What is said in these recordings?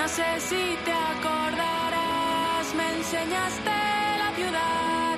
No sé si te acordarás, me enseñaste la ciudad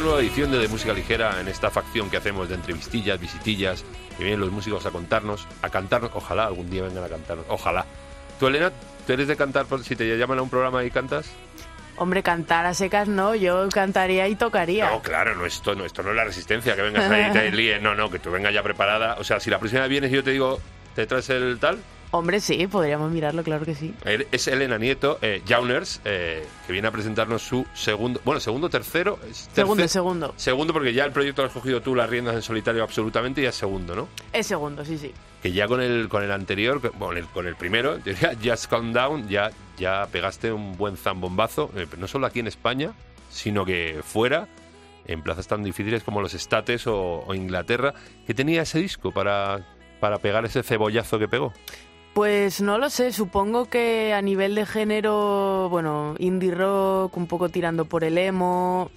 una nueva edición de, de Música Ligera en esta facción que hacemos de entrevistillas, visitillas, que vienen los músicos a contarnos, a cantarnos, ojalá algún día vengan a cantarnos, ojalá. ¿Tú, Elena, tú eres de cantar por- si te llaman a un programa y cantas? Hombre, cantar a secas no, yo cantaría y tocaría. No, claro, no esto, no, esto no es la resistencia, que vengas ahí y te líes, no, no, que tú vengas ya preparada. O sea, si la próxima vez vienes y yo te digo, ¿te traes el tal? Hombre, sí, podríamos mirarlo, claro que sí. Él Es Elena Nieto, eh, Jauners, eh, que viene a presentarnos su segundo, bueno, segundo, tercero. Segundo, segundo. Segundo, porque ya el proyecto lo has cogido tú las riendas en solitario absolutamente y es segundo, ¿no? Es segundo, sí, sí. Que ya con el, con el anterior, bueno, el- con el primero, diría Just Calm Down, ya, ya pegaste un buen zambombazo, eh, no solo aquí en España, sino que fuera, en plazas tan difíciles como los Estates o, o Inglaterra, que tenía ese disco para, para pegar ese cebollazo que pegó. Pues no lo sé, supongo que a nivel de género, bueno, indie rock, un poco tirando por el emo.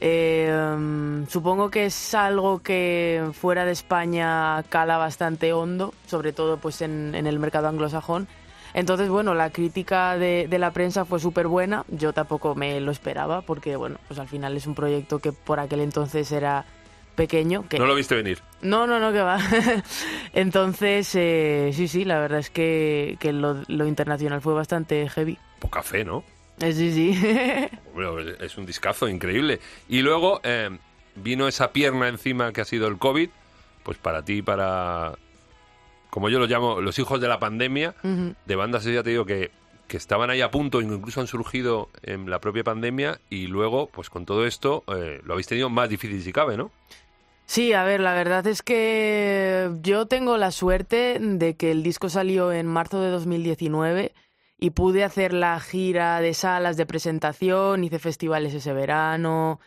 eh, supongo que es algo que fuera de España cala bastante hondo, sobre todo pues en, en el mercado anglosajón. Entonces, bueno, la crítica de, de la prensa fue súper buena. Yo tampoco me lo esperaba porque, bueno, pues al final es un proyecto que por aquel entonces era pequeño. Que No lo viste venir. no, no, no, que va. Entonces, eh, sí, sí, la verdad es que, que lo, lo internacional fue bastante heavy. Poca fe, ¿no? Eh, sí, sí. Es un discazo increíble. Y luego eh, vino esa pierna encima que ha sido el COVID, pues para ti, para, como yo lo llamo, los hijos de la pandemia, de bandas, ya te digo que, que estaban ahí a punto, incluso han surgido en la propia pandemia, y luego, pues con todo esto, eh, lo habéis tenido más difícil si cabe, ¿no? Sí, a ver, la verdad es que yo tengo la suerte de que el disco salió en marzo de 2019 y pude hacer la gira de salas de presentación, hice festivales ese verano,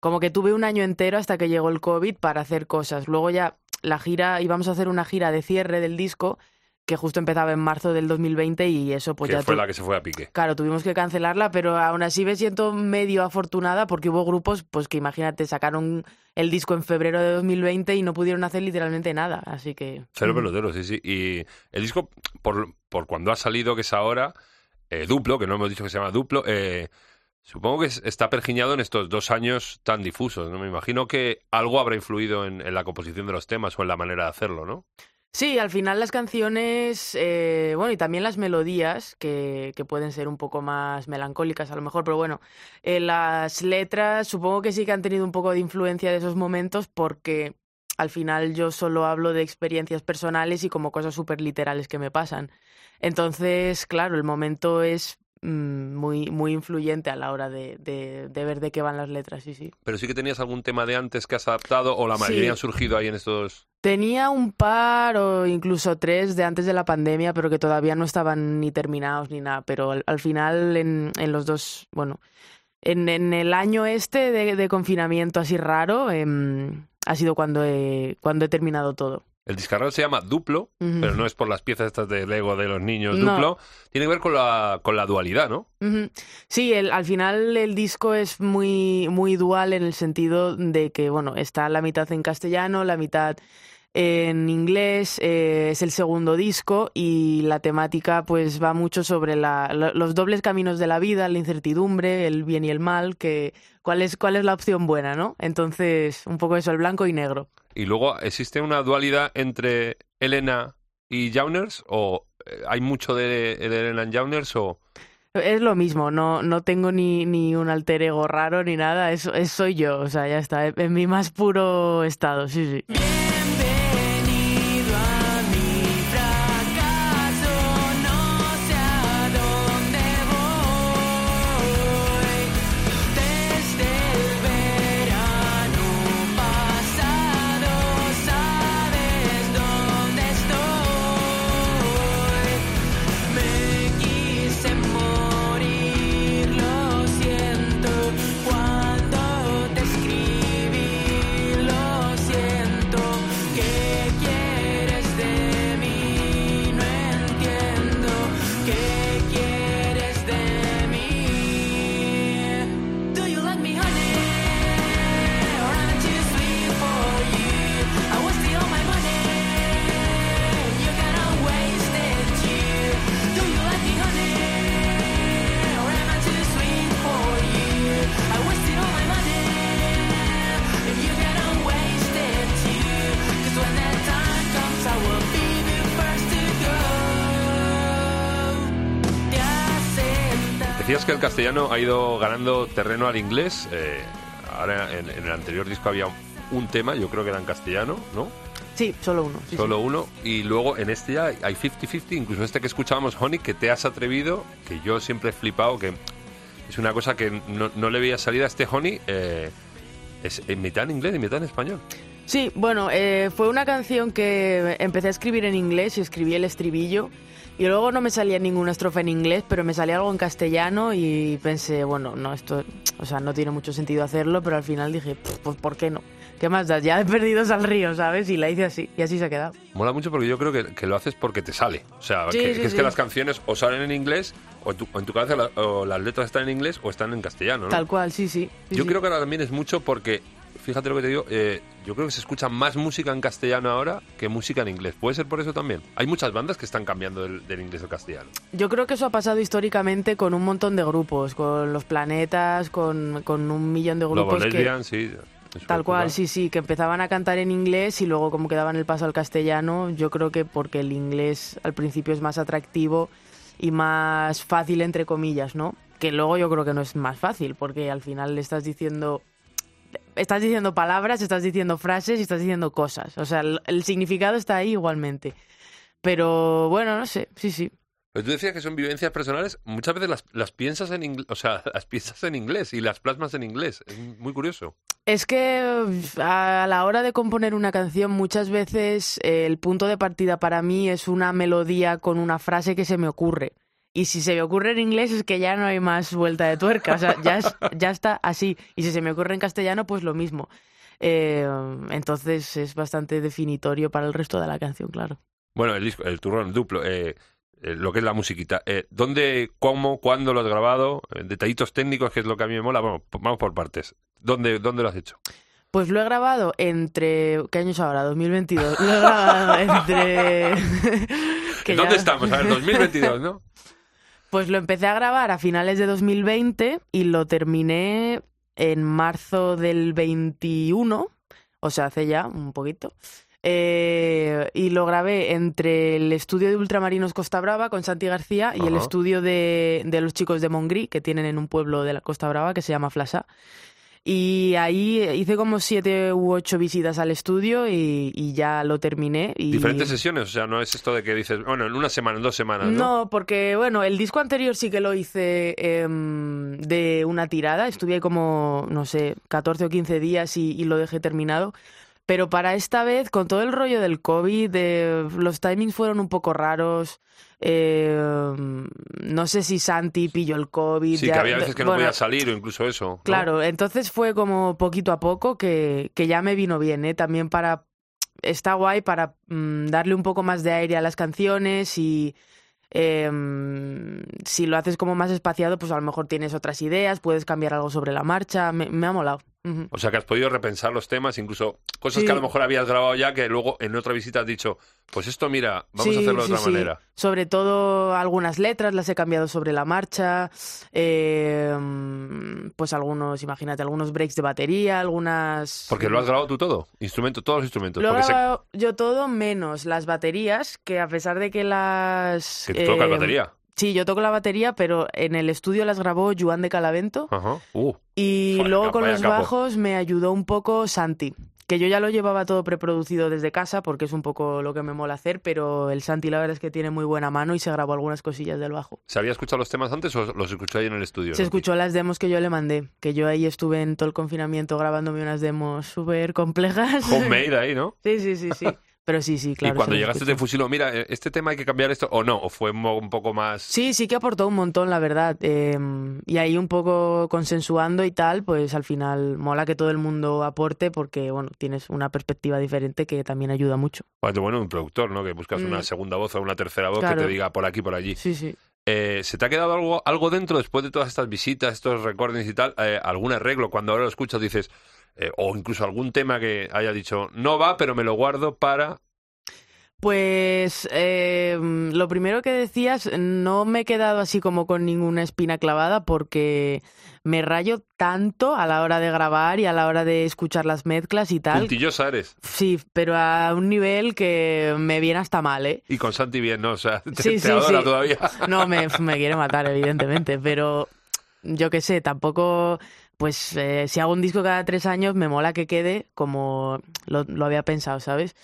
como que tuve un año entero hasta que llegó el COVID para hacer cosas. Luego ya la gira, íbamos a hacer una gira de cierre del disco que justo empezaba en marzo del 2020 y eso pues que ya fue tu- la que se fue a pique. Claro, tuvimos que cancelarla, pero aún así me siento medio afortunada porque hubo grupos, pues que imagínate, sacaron el disco en febrero de 2020 y no pudieron hacer literalmente nada, así que... Cero mm. pelotero, sí, sí. Y el disco, por, por cuando ha salido, que es ahora, eh, Duplo, que no hemos dicho que se llama Duplo, eh, supongo que es- está pergiñado en estos dos años tan difusos, ¿no? Me imagino que algo habrá influido en, en la composición de los temas o en la manera de hacerlo, ¿no? Sí, al final las canciones, eh, bueno, y también las melodías, que, que pueden ser un poco más melancólicas a lo mejor, pero bueno, eh, las letras supongo que sí que han tenido un poco de influencia de esos momentos porque al final yo solo hablo de experiencias personales y como cosas súper literales que me pasan. Entonces, claro, el momento es muy, muy influyente a la hora de, de, de ver de qué van las letras, sí, sí. Pero sí que tenías algún tema de antes que has adaptado o la Sí. mayoría han surgido ahí en estos... Tenía un par o incluso tres de antes de la pandemia, pero que todavía no estaban ni terminados ni nada. Pero al, al final, en, en los dos, bueno, en, en el año este de, de confinamiento así raro, em, ha sido cuando he, cuando he terminado todo. El discarral se llama Duplo, pero no es por las piezas estas de Lego de los niños No. Duplo. Tiene que ver con la, con la dualidad, ¿no? Sí, el, al final el disco es muy, muy dual en el sentido de que, bueno, está la mitad en castellano, la mitad en inglés, eh, es el segundo disco y la temática pues va mucho sobre la, lo- los dobles caminos de la vida, la incertidumbre, el bien y el mal, que cuál es, cuál es la opción buena, ¿no? Entonces, un poco eso, el blanco y negro. Y luego, ¿existe una dualidad entre Elena y Jauners o ¿Hay mucho de, Ellen and Jauners o...? Es lo mismo, no, no tengo ni, ni un alter ego raro ni nada, eso es, soy yo, o sea, ya está, en mi más puro estado, sí, sí. Decías que el castellano ha ido ganando terreno al inglés. eh, ahora en, en el anterior disco había un tema, yo creo que era en castellano, ¿no? Sí, solo uno. sí, Solo sí. uno. Y luego en este ya hay 50-50, incluso este que escuchábamos, Honey, que te has atrevido, que yo siempre he flipado, que es una cosa que no, no le veía salida a este Honey. eh, es en mitad en inglés y mitad en español. Sí, bueno, eh, fue una canción que empecé a escribir en inglés y escribí el estribillo. Y luego no me salía ninguna estrofa en inglés, pero me salía algo en castellano y pensé, bueno, no, esto, o sea, no tiene mucho sentido hacerlo, pero al final dije, "Pff, pues ¿por qué no? ¿Qué más da? Ya he perdido al río, ¿sabes? Y la hice así, y así se ha quedado. Mola mucho porque yo creo que, que lo haces porque te sale. O sea, Sí, que, sí, que es sí. que las canciones o salen en inglés, o, en tu, o en tu cabeza la- o las letras están en inglés o están en castellano, ¿no? Tal cual, sí, sí. Yo creo que ahora también es mucho porque, fíjate lo que te digo, eh, yo creo que se escucha más música en castellano ahora que música en inglés. ¿Puede ser por eso también? Hay muchas bandas que están cambiando del, del inglés al castellano. Yo creo que eso ha pasado históricamente con un montón de grupos, con los planetas, con, con un millón de grupos que... Lesbian, sí. Tal cual, sí, sí, que empezaban a cantar en inglés y luego como que daban el paso al castellano, yo creo que porque el inglés al principio es más atractivo y más fácil entre comillas, ¿no? Que luego yo creo que no es más fácil, porque al final le estás diciendo estás diciendo palabras, estás diciendo frases y estás diciendo cosas, o sea, el, el significado está ahí igualmente. Pero bueno, no sé, sí, sí. Pero tú decías que son vivencias personales, muchas veces las, las piensas en inglés, o sea, las piensas en inglés y las plasmas en inglés. Es muy curioso. Es que a la hora de componer una canción muchas veces eh, el punto de partida para mí es una melodía con una frase que se me ocurre. Y si se me ocurre en inglés es que ya no hay más vuelta de tuerca, o sea, ya, es- ya está así. Y si se me ocurre en castellano, pues lo mismo. Eh, entonces es bastante definitorio para el resto de la canción, claro. Bueno, el disco, el turrón, el duplo, eh, eh, lo que es la musiquita. Eh, ¿Dónde, cómo, cuándo lo has grabado? Detallitos técnicos, que es lo que a mí me mola. Bueno, vamos por partes. ¿Dónde, dónde lo has hecho? Pues lo he grabado entre... ¿Qué año es ahora? 2022. Lo he grabado entre... ¿Dónde ya- estamos? A ver, 2022, ¿no? Pues lo empecé a grabar a finales de 2020 y lo terminé en marzo del 21, o sea, hace ya un poquito. Eh, y lo grabé entre el estudio de Ultramarinos Costa Brava con Santi García y el estudio de, de los chicos de Mongrí, que tienen en un pueblo de la Costa Brava que se llama Flasa. Y ahí hice como siete u ocho visitas al estudio y, y ya lo terminé. Y... Diferentes sesiones, o sea, no es esto de que dices, bueno, en una semana, en dos semanas, ¿no? No, porque bueno, el disco anterior sí que lo hice em, de una tirada. Estuve ahí como, no sé, 14 o 15 días y, y lo dejé terminado. Pero para esta vez, con todo el rollo del COVID, eh, los timings fueron un poco raros. Eh, no sé si Santi pilló el COVID. Sí, ya- que había veces que no bueno, podía salir o incluso eso. ¿no? Claro, entonces fue como poquito a poco que, que ya me vino bien, ¿eh? También para... Está guay para mm, darle un poco más de aire a las canciones y em, si lo haces como más espaciado, pues a lo mejor tienes otras ideas, puedes cambiar algo sobre la marcha. Me, me ha molado. O sea que has podido repensar los temas, incluso cosas Sí. que a lo mejor habías grabado ya, que luego en otra visita has dicho, pues esto mira, vamos Sí, a hacerlo de sí, otra manera. Sobre todo algunas letras las he cambiado sobre la marcha. eh, pues algunos, imagínate, algunos breaks de batería, algunas. Porque lo has grabado tú todo, instrumento, todos los instrumentos. Lo he grabado yo todo menos las baterías, que a pesar de que las. que tú tocas eh, batería. Sí, yo toco la batería, pero en el estudio las grabó Joan de Calavento. Ajá. Uh, Y luego con vaya los capo. bajos me ayudó un poco Santi, que yo ya lo llevaba todo preproducido desde casa porque es un poco lo que me mola hacer, pero el Santi la verdad es que tiene muy buena mano y se grabó algunas cosillas del bajo. ¿Se había escuchado los temas antes o los escuchó ahí en el estudio? Se no? escuchó las demos que yo le mandé, que yo ahí estuve en todo el confinamiento grabándome unas demos súper complejas. Homemade ahí, ¿no? Sí, sí, sí, sí. Pero sí, sí, claro. y cuando llegaste te fusiló, mira, eh, este tema hay que cambiar esto, o no, o fue un poco más... Sí, sí que aportó un montón, la verdad. eh, y ahí un poco consensuando y tal, pues al final mola que todo el mundo aporte porque, bueno, tienes una perspectiva diferente que también ayuda mucho. Pues, bueno, un productor, ¿no? Que buscas una Mm. segunda voz o una tercera voz que te diga por aquí, por allí. Sí, sí. Eh, ¿Se te ha quedado algo, algo dentro después de todas estas visitas, estos recordings y tal? Eh, ¿Algún arreglo? Cuando ahora lo escuchas dices, eh, o incluso algún tema que haya dicho, no va, pero me lo guardo para... Pues eh, lo primero que decías, no me he quedado así como con ninguna espina clavada porque me rayo tanto a la hora de grabar y a la hora de escuchar las mezclas y tal. Puntillosa eres. Sí, pero a un nivel que me viene hasta mal, ¿eh? Y con Santi bien, ¿no? O sea, te, Sí, te sí, adora sí. todavía. No, me, me quiere matar, evidentemente, pero yo qué sé, tampoco, pues eh, si hago un disco cada tres años, me mola que quede como lo, lo había pensado, ¿sabes?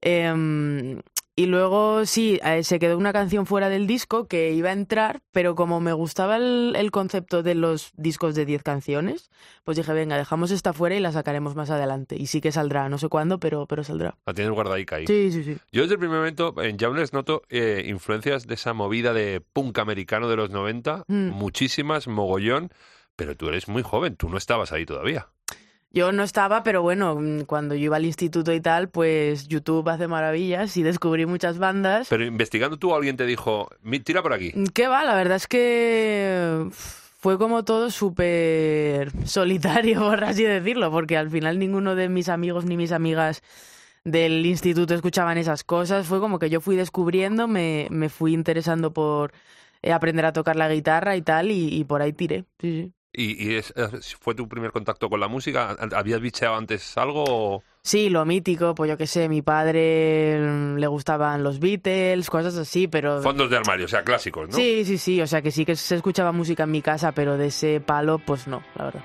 Em, y luego sí, eh, se quedó una canción fuera del disco que iba a entrar, pero como me gustaba el, el concepto de los discos de 10 canciones, pues dije, venga, dejamos esta fuera y la sacaremos más adelante. Y sí que saldrá, no sé cuándo, pero, pero saldrá. La tienes guardadica ahí. Sí, sí, sí. Yo desde el primer momento en Jauners noto eh, influencias de esa movida de punk americano de los 90, Mm. muchísimas, mogollón, pero tú eres muy joven, tú no estabas ahí todavía. Yo no estaba, pero bueno, mm, cuando yo iba al instituto y tal, pues YouTube hace maravillas y descubrí muchas bandas. Pero investigando tú, alguien te dijo, "Mi- tira por aquí. ¿Qué va? La verdad es que fue como todo súper solitario, por así decirlo, porque al final ninguno de mis amigos ni mis amigas del instituto escuchaban esas cosas. Fue como que yo fui descubriendo, me, me fui interesando por eh, aprender a tocar la guitarra y tal, y, y por ahí tiré. Sí, sí. ¿Y, y es- fue tu primer contacto con la música? ¿Habías bicheado antes algo? o- Sí, lo mítico, pues yo qué sé, mi padre mm, le gustaban los Beatles, cosas así, pero... Fondos de armario, o sea, clásicos, ¿no? Sí, sí, sí, o sea que sí que se escuchaba música en mi casa, pero de ese palo, pues no, la verdad.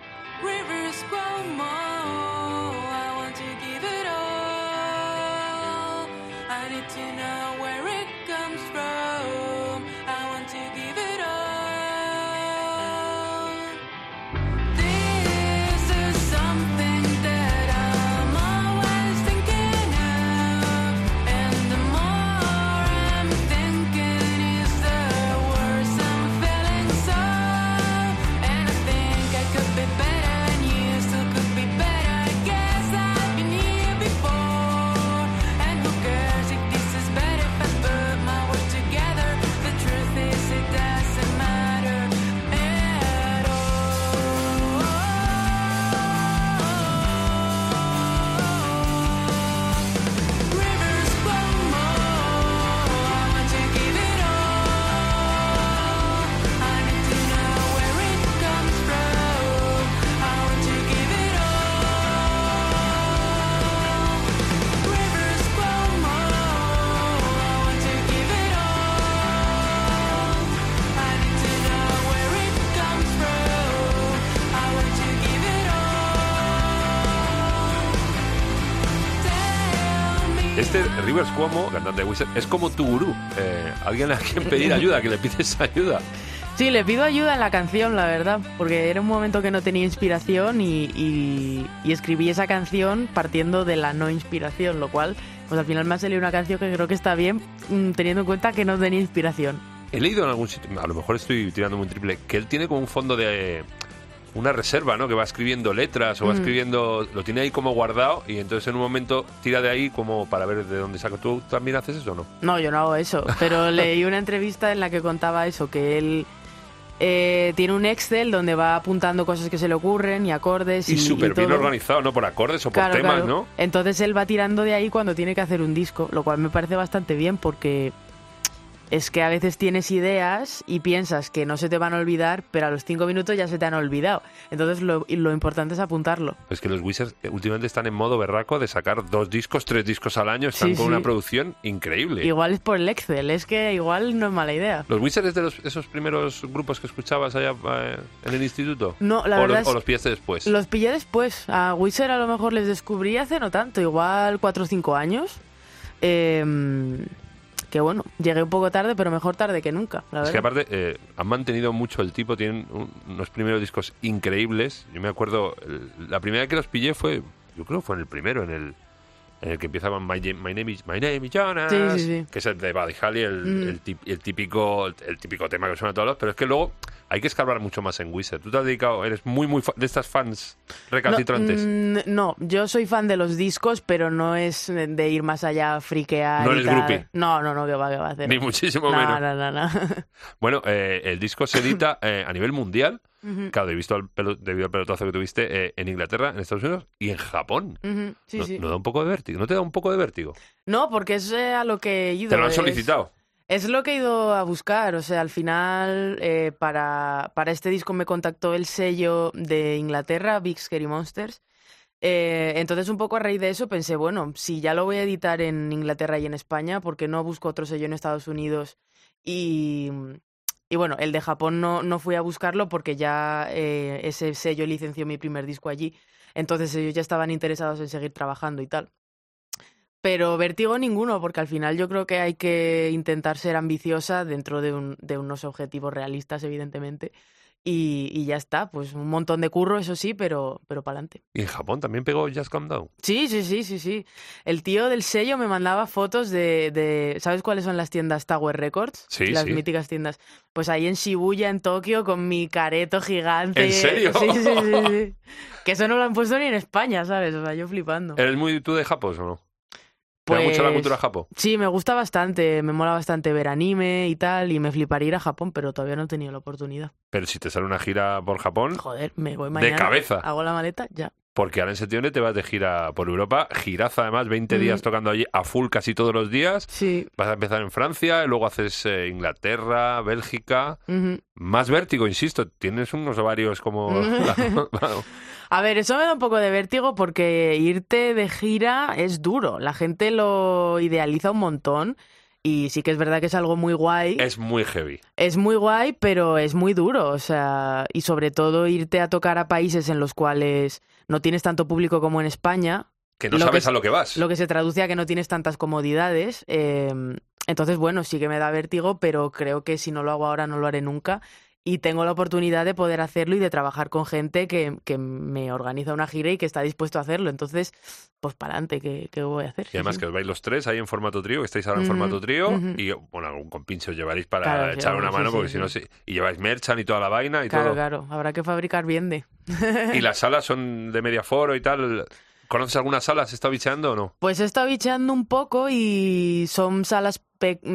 Rivers Cuomo, cantante de Wizard, es como tu gurú. Eh, alguien a quien pedir ayuda, que le pides ayuda. Sí, le pido ayuda en la canción, la verdad, porque era un momento que no tenía inspiración y, y- y escribí esa canción partiendo de la no inspiración, lo cual, pues al final me ha salido una canción que creo que está bien, mm, teniendo en cuenta que no tenía inspiración. He leído en algún sitio, a lo mejor estoy tirando muy triple, que él tiene como un fondo de una reserva, ¿no? Que va escribiendo letras o va Mm. escribiendo, lo tiene ahí como guardado y entonces en un momento tira de ahí como para ver de dónde saca. ¿Tú también haces eso o no? No, yo no hago eso, pero leí una entrevista en la que contaba eso, que él eh, tiene un Excel donde va apuntando cosas que se le ocurren y acordes y, Y súper bien organizado, ¿no? Por acordes o por Claro, temas, claro. ¿no? Entonces él va tirando de ahí cuando tiene que hacer un disco, lo cual me parece bastante bien porque es que a veces tienes ideas y piensas que no se te van a olvidar, pero a los cinco minutos ya se te han olvidado. Entonces lo, lo importante es apuntarlo. Es que los Wizards eh, últimamente están en modo berraco de sacar dos discos, tres discos al año. Están Sí, con sí. una producción increíble. Igual es por el Excel, es que igual no es mala idea. ¿Los Wizards es de los- esos primeros grupos que escuchabas allá eh, en el instituto? No, la o, verdad los, es- o los pillaste después? Los pillé después. A Wizard a lo mejor les descubrí hace no tanto, igual cuatro o cinco años. Eh, que bueno, llegué un poco tarde, pero mejor tarde que nunca, la Es que aparte eh, han mantenido mucho el tipo, tienen un- unos primeros discos increíbles. Yo me acuerdo, el- la primera vez que los pillé fue, yo creo que fue en el primero, en el, en el que empieza con My, Name- My Name is, My Name is Jonas, Sí, sí, sí. que es el de Buddy Holly, el, Mm. el, típico, el típico tema que suena a todos los, pero es que luego hay que escarbar mucho más en Wizard. Tú te has dedicado, eres muy, muy de estas fans recalcitrantes. No, mm, no, yo soy fan de los discos, pero no es de ir más allá a friquear. No eres groupie. No, no, no, que va, que va a hacer. Ni muchísimo no, menos. no, no, no. Bueno, eh, el disco se edita eh, a nivel mundial. Ujú, Claro, he visto al pelo- debido al pelotazo que tuviste eh, en Inglaterra, en Estados Unidos y en Japón. sí, no, sí. ¿No da un poco de vértigo? ¿No te da un poco de vértigo? No, porque es eh, a lo que he ido. Te lo han es- solicitado. Es lo que he ido a buscar, o sea, al final eh, para, para este disco me contactó el sello de Inglaterra, Big Scary Monsters. Eh, entonces un poco a raíz de eso pensé, bueno, si ya lo voy a editar en Inglaterra y en España, ¿por qué no busco otro sello en Estados Unidos? Y, y bueno, el de Japón no, no fui a buscarlo porque ya eh, ese sello licenció mi primer disco allí, entonces ellos ya estaban interesados en seguir trabajando y tal. Pero vértigo ninguno, porque al final yo creo que hay que intentar ser ambiciosa dentro de, un- de unos objetivos realistas, evidentemente. Y, y ya está, pues un montón de curro, eso sí, pero, pero para adelante. Y en Japón también pegó Just Calm Down. Sí, sí, sí, sí, sí. El tío del sello me mandaba fotos de, de- ¿sabes cuáles son las tiendas Tower Records? Sí, Las sí. míticas tiendas. Pues ahí en Shibuya, en Tokio, con mi careto gigante. ¿En serio? Sí, sí, sí, sí. Que eso no lo han puesto ni en España, ¿sabes? O sea, yo flipando. ¿Eres muy tú de Japón o no? ¿Te da mucho la Pues- cultura japo? Sí, me gusta bastante, me mola bastante ver anime y tal, y me fliparía ir a Japón, pero todavía no he tenido la oportunidad. Pero si te sale una gira por Japón, Joder, me voy mañana. cabeza. Hago la maleta, ya. Porque ahora en septiembre te vas de gira por Europa, giraza además, 20 días Mm. tocando allí a full casi todos los días. Sí. Vas a empezar en Francia, y luego haces eh, Inglaterra, Bélgica. ujú. Más vértigo, insisto, tienes unos ovarios como... A ver, eso me da un poco de vértigo porque irte de gira es duro. La gente lo idealiza un montón y sí que es verdad que es algo muy guay. es muy heavy. Es muy guay, pero es muy duro, o sea, y sobre todo irte a tocar a países en los cuales no tienes tanto público como en España, Que no Lo sabes es- a lo que vas. lo que se traduce a que no tienes tantas comodidades. eh, entonces, bueno, sí que me da vértigo, pero creo que si no lo hago ahora no lo haré nunca. Y tengo la oportunidad de poder hacerlo y de trabajar con gente que, que me organiza una gira y que está dispuesto a hacerlo. Entonces, pues para adelante, ¿qué, qué voy a hacer? Y además sí. que os vais los tres ahí en formato trío, que estáis ahora en formato trío, y bueno, algún compinche os llevaréis para Claro, echar una sí, mano, porque si no, y lleváis merchan y toda la vaina y Claro, todo. claro, habrá que fabricar bien de. Y las salas son de media foro y tal. ¿Conoces alguna sala? ¿Has estado bicheando o no? Pues he estado bicheando un poco y son salas pe- mm,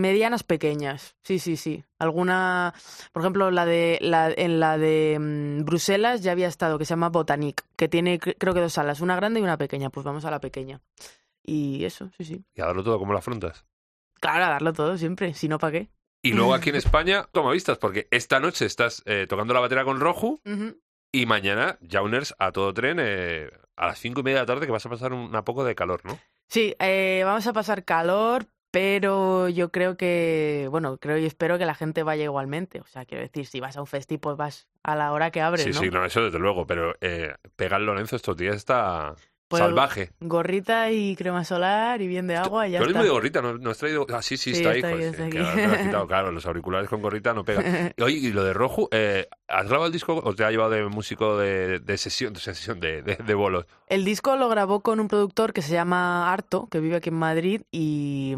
medianas pequeñas. Sí, sí, sí. Alguna, por ejemplo, la de la, en la de mm, Bruselas ya había estado, que se llama Botanique, que tiene cre- creo que dos salas, una grande y una pequeña. Pues vamos a la pequeña. Y eso, sí, sí. Y a darlo todo, ¿cómo lo afrontas? Claro, a darlo todo siempre, si no, ¿para qué? Y luego aquí en España, toma vistas, porque esta noche estás eh, tocando la batería con Roju. Y mañana, Jauners a todo tren, eh, a las cinco y media de la tarde, que vas a pasar un, un poco de calor, ¿no? Sí, eh, vamos a pasar calor, pero yo creo que, bueno, creo y espero que la gente vaya igualmente. O sea, quiero decir, si vas a un festi, pues vas a la hora que abre, sí, ¿no? sí, no, eso desde luego, pero eh, pegar Lorenzo estos días está Pues, salvaje. Gorrita y crema solar y bien de agua y ya eres está. muy de gorrita, ¿no, no has traído? Ah, sí, sí, Sí, está ahí. está ahí, lo has quitado, claro, los auriculares con gorrita no pegan. Y, Oye, y lo de Roju, eh, ¿has grabado el disco o te ha llevado de músico de, de sesión, de sesión de, de, de bolos? El disco lo grabó con un productor que se llama Arto, que vive aquí en Madrid, y,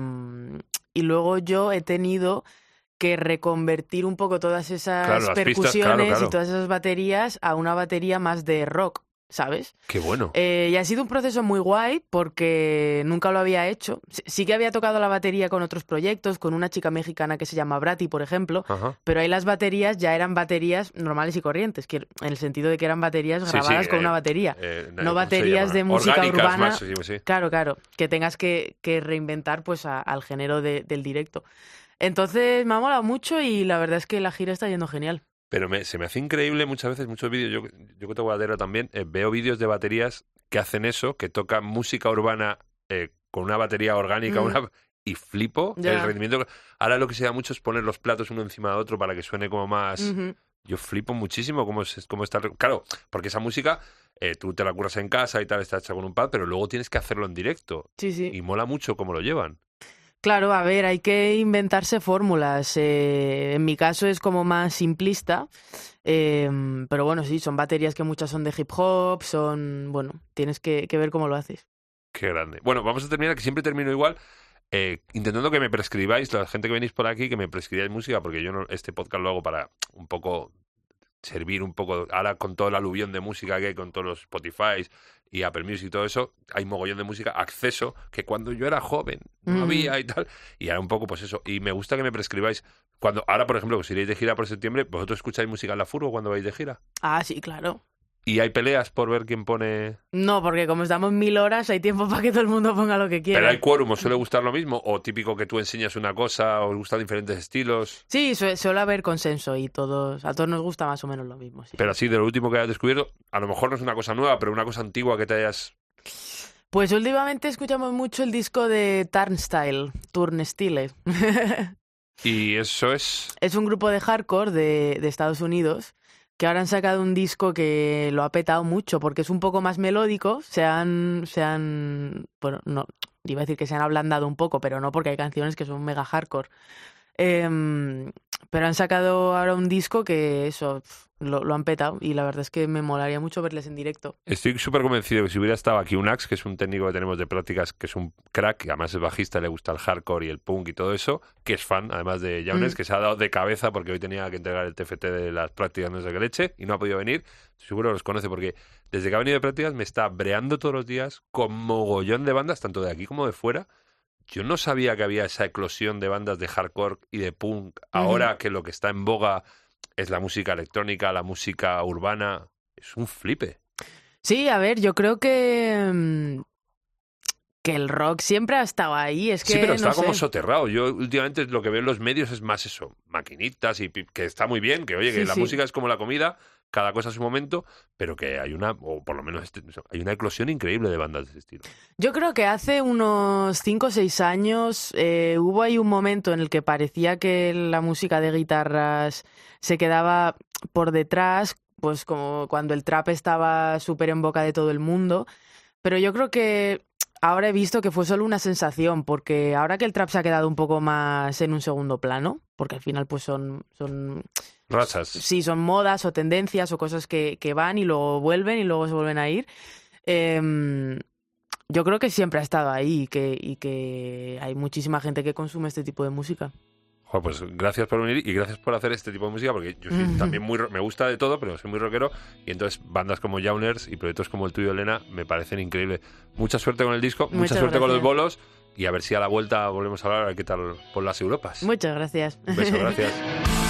y luego yo he tenido que reconvertir un poco todas esas Claro, las pistas, percusiones claro, claro. y todas esas baterías a una batería más de rock. ¿Sabes? Qué bueno. Eh, y ha sido un proceso muy guay porque nunca lo había hecho. Sí- que había tocado la batería con otros proyectos, con una chica mexicana que se llama Brati, por ejemplo, Ajá. pero ahí las baterías ya eran baterías normales y corrientes, que, en el sentido de que eran baterías grabadas sí, con eh, una batería. Eh, no ¿cómo se baterías de música Orgánicas urbana. más, sí. Claro, claro, que tengas que, que reinventar pues a- al género de- del directo. Entonces me ha molado mucho y la verdad es que la gira está yendo genial. Pero me- se me hace increíble muchas veces, muchos vídeos, yo, yo que tengo batero también, eh, veo vídeos de baterías que hacen eso, que tocan música urbana eh, con una batería orgánica Mm. una, y flipo el rendimiento. Ahora lo que se da mucho es poner los platos uno encima de otro para que suene como más... Yo flipo muchísimo cómo, es, cómo está... Claro, porque esa música eh, tú te la curas en casa y tal, está hecha con un pad, pero luego tienes que hacerlo en directo. Sí, sí. Y mola mucho cómo lo llevan. Claro, a ver, hay que inventarse fórmulas. Eh, en mi caso es como más simplista, eh, pero bueno, sí, son baterías que muchas son de hip hop, son, bueno, tienes que, que ver cómo lo haces. Qué grande. Bueno, vamos a terminar, que siempre termino igual, eh, intentando que me prescribáis, la gente que venís por aquí, que me prescribáis música, porque yo no, este podcast lo hago para un poco servir un poco, ahora con todo el aluvión de música que hay, con todos los Spotify y Apple Music y todo eso, hay mogollón de música, acceso, que cuando yo era joven no Mm. había y tal, y ahora un poco pues eso, y me gusta que me prescribáis, cuando ahora por ejemplo, si iréis de gira por septiembre, vosotros escucháis música en la furgo cuando vais de gira, Ah, sí, claro. Y hay peleas por ver quién pone... No, porque como estamos mil horas, hay tiempo para que todo el mundo ponga lo que quiera. Pero hay quórum, ¿os suele gustar lo mismo? ¿O típico que tú enseñas una cosa, os gustan diferentes estilos? Sí, su- suele haber consenso y todos, a todos nos gusta más o menos lo mismo. sí. Pero así, de lo último que hayas descubierto, a lo mejor no es una cosa nueva, pero una cosa antigua que te hayas... Pues últimamente escuchamos mucho el disco de Turnstile, Turnstile. Y eso es... Es un grupo de hardcore de, de Estados Unidos que ahora han sacado un disco que lo ha petado mucho porque es un poco más melódico. Se han, se han, bueno, no, iba a decir que se han ablandado un poco, pero no porque hay canciones que son mega hardcore. Em, pero han sacado ahora un disco que eso lo, lo han petado y la verdad es que me molaría mucho verles en directo. Estoy súper convencido que si hubiera estado aquí un Ax, que es un técnico que tenemos de prácticas, que es un crack, que además es bajista, le gusta el hardcore y el punk y todo eso, que es fan, además de Jaunes, Mm. que se ha dado de cabeza porque hoy tenía que entregar el TFT de las prácticas no sé qué leche y no ha podido venir. Seguro los conoce porque desde que ha venido de prácticas me está breando todos los días con mogollón de bandas, tanto de aquí como de fuera. Yo no sabía que había esa eclosión de bandas de hardcore y de punk. Ahora que lo que está en boga es la música electrónica, la música urbana, es un flipe. Sí, a ver, yo creo que mm, que el rock siempre ha estado ahí. Es que sí, pero no está como sé. soterrado. Yo últimamente lo que veo en los medios es más eso, maquinitas y que está muy bien, que oye, que Sí, la sí. música es como la comida, cada cosa a su momento, pero que hay una, o por lo menos este- hay una eclosión increíble de bandas de ese estilo. Yo creo que hace unos 5 o 6 años eh, hubo ahí un momento en el que parecía que la música de guitarras se quedaba por detrás, pues como cuando el trap estaba súper en boca de todo el mundo. Pero yo creo que ahora he visto que fue solo una sensación, porque ahora que el trap se ha quedado un poco más en un segundo plano, porque al final pues son, son Razas. Sí, son modas o tendencias o cosas que, que van y luego vuelven y luego se vuelven a ir. Em, yo creo que siempre ha estado ahí y que, y que hay muchísima gente que consume este tipo de música. Joder, pues gracias por venir y gracias por hacer este tipo de música, porque yo soy también muy, me gusta de todo, pero soy muy rockero, y entonces bandas como Jauners y proyectos como el tuyo, Elena, me parecen increíbles. Mucha suerte con el disco, mucha Muchas suerte con los bolos, y a ver si a la vuelta volvemos a hablar a ver qué tal por las Europas. Muchas gracias. Un beso, gracias.